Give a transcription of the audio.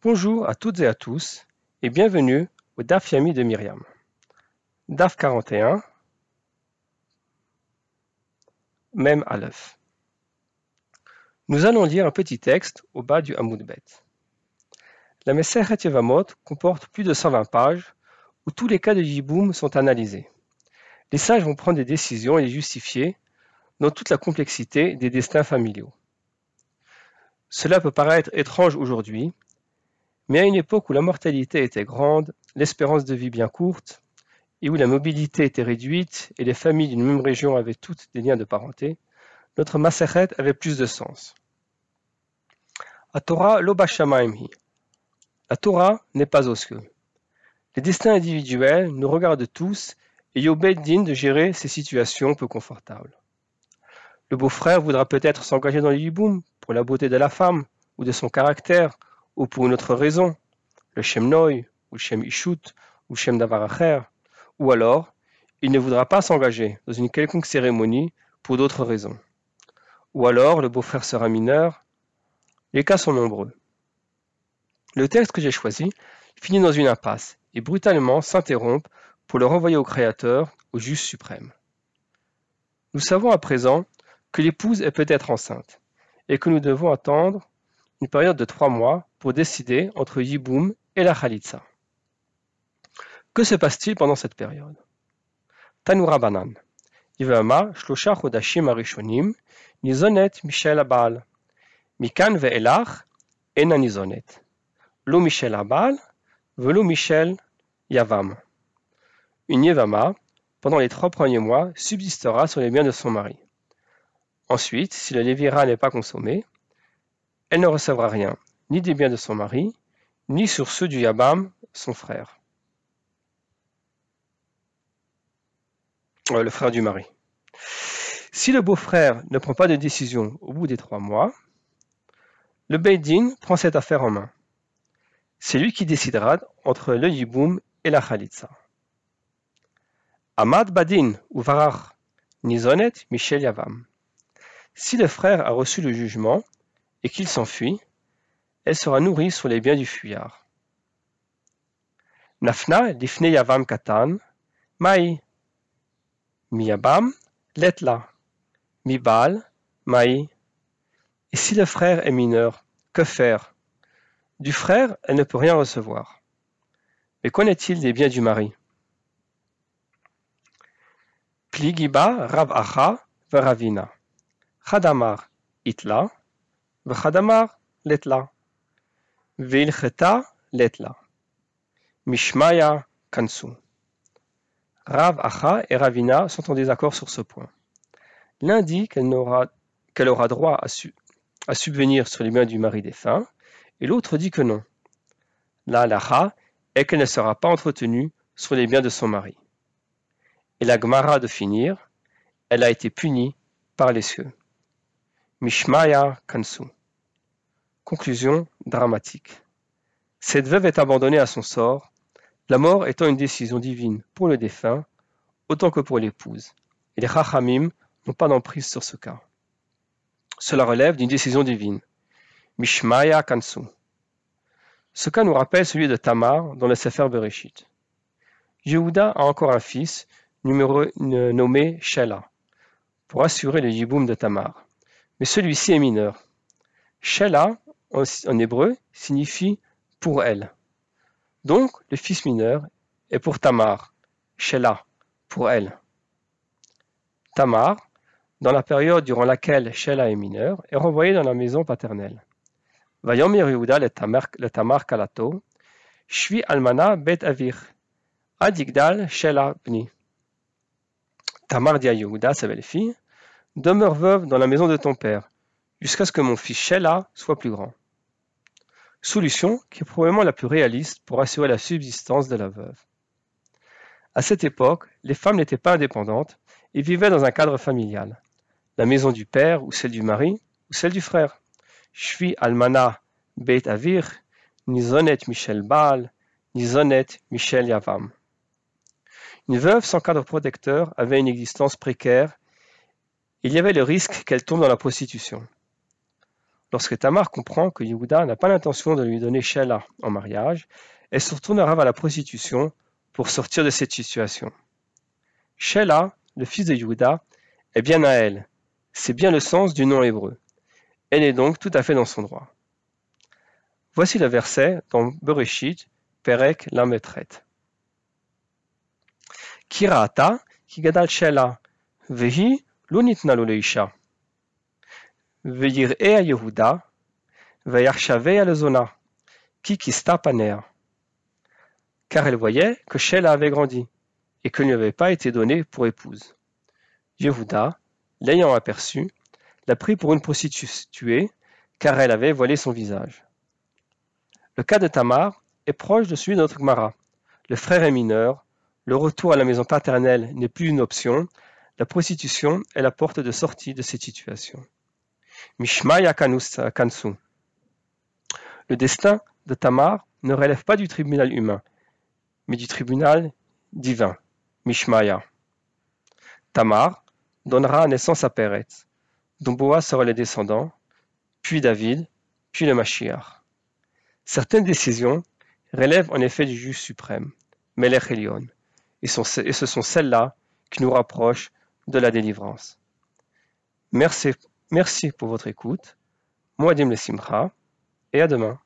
Bonjour à toutes et à tous et bienvenue au DAF Yami de Myriam. DAF 41, même à l'œuf. Nous allons lire un petit texte au bas du Hamoud Bet. La Meseret Yevamot comporte plus de 120 pages où tous les cas de Yiboum sont analysés. Les sages vont prendre des décisions et les justifier dans toute la complexité des destins familiaux. Cela peut paraître étrange aujourd'hui, mais à une époque où la mortalité était grande, l'espérance de vie bien courte, et où la mobilité était réduite et les familles d'une même région avaient toutes des liens de parenté, notre Maseret avait plus de sens. La Torah La Torah n'est pas cieux. Les destins individuels nous regardent tous et Yobeddin de gérer ces situations peu confortables. Le beau-frère voudra peut-être s'engager dans le pour la beauté de la femme ou de son caractère ou pour une autre raison, le Shem Noi ou le Shem Ishut ou le Shem Davaracher, ou alors il ne voudra pas s'engager dans une quelconque cérémonie pour d'autres raisons. Ou alors le beau-frère sera mineur. Les cas sont nombreux. Le texte que j'ai choisi finit dans une impasse et brutalement s'interrompt pour le renvoyer au Créateur, au Juge suprême. Nous savons à présent que l'épouse est peut-être enceinte et que nous devons attendre une période de trois mois pour décider entre Yiboum et la Khalitsa. Que se passe-t-il pendant cette période? Tanura Banan. Shlosha arishonim Michel Abal. Mikan ve'elach ena nizonet. Michel Abal velo Michel Yavam. Une Yevama, pendant les trois premiers mois, subsistera sur les biens de son mari. Ensuite, si le lévira n'est pas consommé, elle ne recevra rien, ni des biens de son mari, ni sur ceux du Yabam, son frère. Euh, le frère du mari. Si le beau-frère ne prend pas de décision au bout des trois mois, le Beidin prend cette affaire en main. C'est lui qui décidera entre le Yiboum et la Khalitsa. Ahmad Badin ou Varach Nizonet Michel Yavam. Si le frère a reçu le jugement et qu'il s'enfuit, elle sera nourrie sur les biens du fuyard. Nafna lifne yavam katan, mai. Miyabam letla. Mibal, mai. Et si le frère est mineur, que faire? Du frère, elle ne peut rien recevoir. Mais qu'en est-il des biens du mari? Pligiba Rav Acha Veravina. Chadamar itla, Rav Acha et Ravina sont en désaccord sur ce point. L'un dit qu'elle aura, droit à, à, subvenir sur les biens du mari défunt, et l'autre dit que non. La halacha est qu'elle ne sera pas entretenue sur les biens de son mari. Et la Gemara de finir, elle a été punie par les cieux. Mishmaya Kansu. Conclusion dramatique. Cette veuve est abandonnée à son sort, la mort étant une décision divine pour le défunt autant que pour l'épouse, et les Chachamim n'ont pas d'emprise sur ce cas. Cela relève d'une décision divine. Mishmaya Kansu. Ce cas nous rappelle celui de Tamar dans le Sefer Bereshit. Yehuda a encore un fils nommé Shela pour assurer le yiboum de Tamar mais celui-ci est mineur. Shela, en hébreu, signifie pour elle. Donc, le fils mineur est pour Tamar, Shela, pour elle. Tamar, dans la période durant laquelle Shela est mineur, est renvoyée dans la maison paternelle. Vayomer Yehuda le Tamar Kalato, Shvi Almana Bet Avir, Adigdal Shela Bni. Tamar dit à sa belle-fille, Demeure veuve dans la maison de ton père, jusqu'à ce que mon fils Sheila soit plus grand. Solution qui est probablement la plus réaliste pour assurer la subsistance de la veuve. À cette époque, les femmes n'étaient pas indépendantes et vivaient dans un cadre familial. La maison du père ou celle du mari ou celle du frère. Shvi almana beit avir, ni zonet Michel Baal, ni zonet Michel Yavam. Une veuve sans cadre protecteur avait une existence précaire il y avait le risque qu'elle tombe dans la prostitution. Lorsque Tamar comprend que Yehuda n'a pas l'intention de lui donner Sheila en mariage, elle se retournera vers la prostitution pour sortir de cette situation. Sheila, le fils de Yehuda, est bien à elle. C'est bien le sens du nom hébreu. Elle est donc tout à fait dans son droit. Voici le verset dans Bereshit, Perek Lametret. Kirata, ki gadal Sheila, vehi lo nitna lo leisha. ויראה יהודה, ויחשביה לזונה, qui kista paner. Car elle voyait que Sheila avait grandi, et que ne lui avait pas été donnée pour épouse. Yehuda, l'ayant aperçue, l'a pris pour une prostituée, car elle avait voilé son visage. Le cas de Tamar est proche de celui de notre Gemara. Le frère est mineur, le retour à la maison paternelle n'est plus une option, la prostitution est la porte de sortie de cette situation. Mishmaya Kansu. Le destin de Tamar ne relève pas du tribunal humain, mais du tribunal divin, Mishmaya. Tamar donnera naissance à Péretz, dont Boaz sera le descendant, puis David, puis le Mashiach. Certaines décisions relèvent en effet du juge suprême, Melech Elion, et ce sont celles-là qui nous rapprochent de la délivrance. Merci Merci pour votre écoute. Moadim le Simcha et à demain.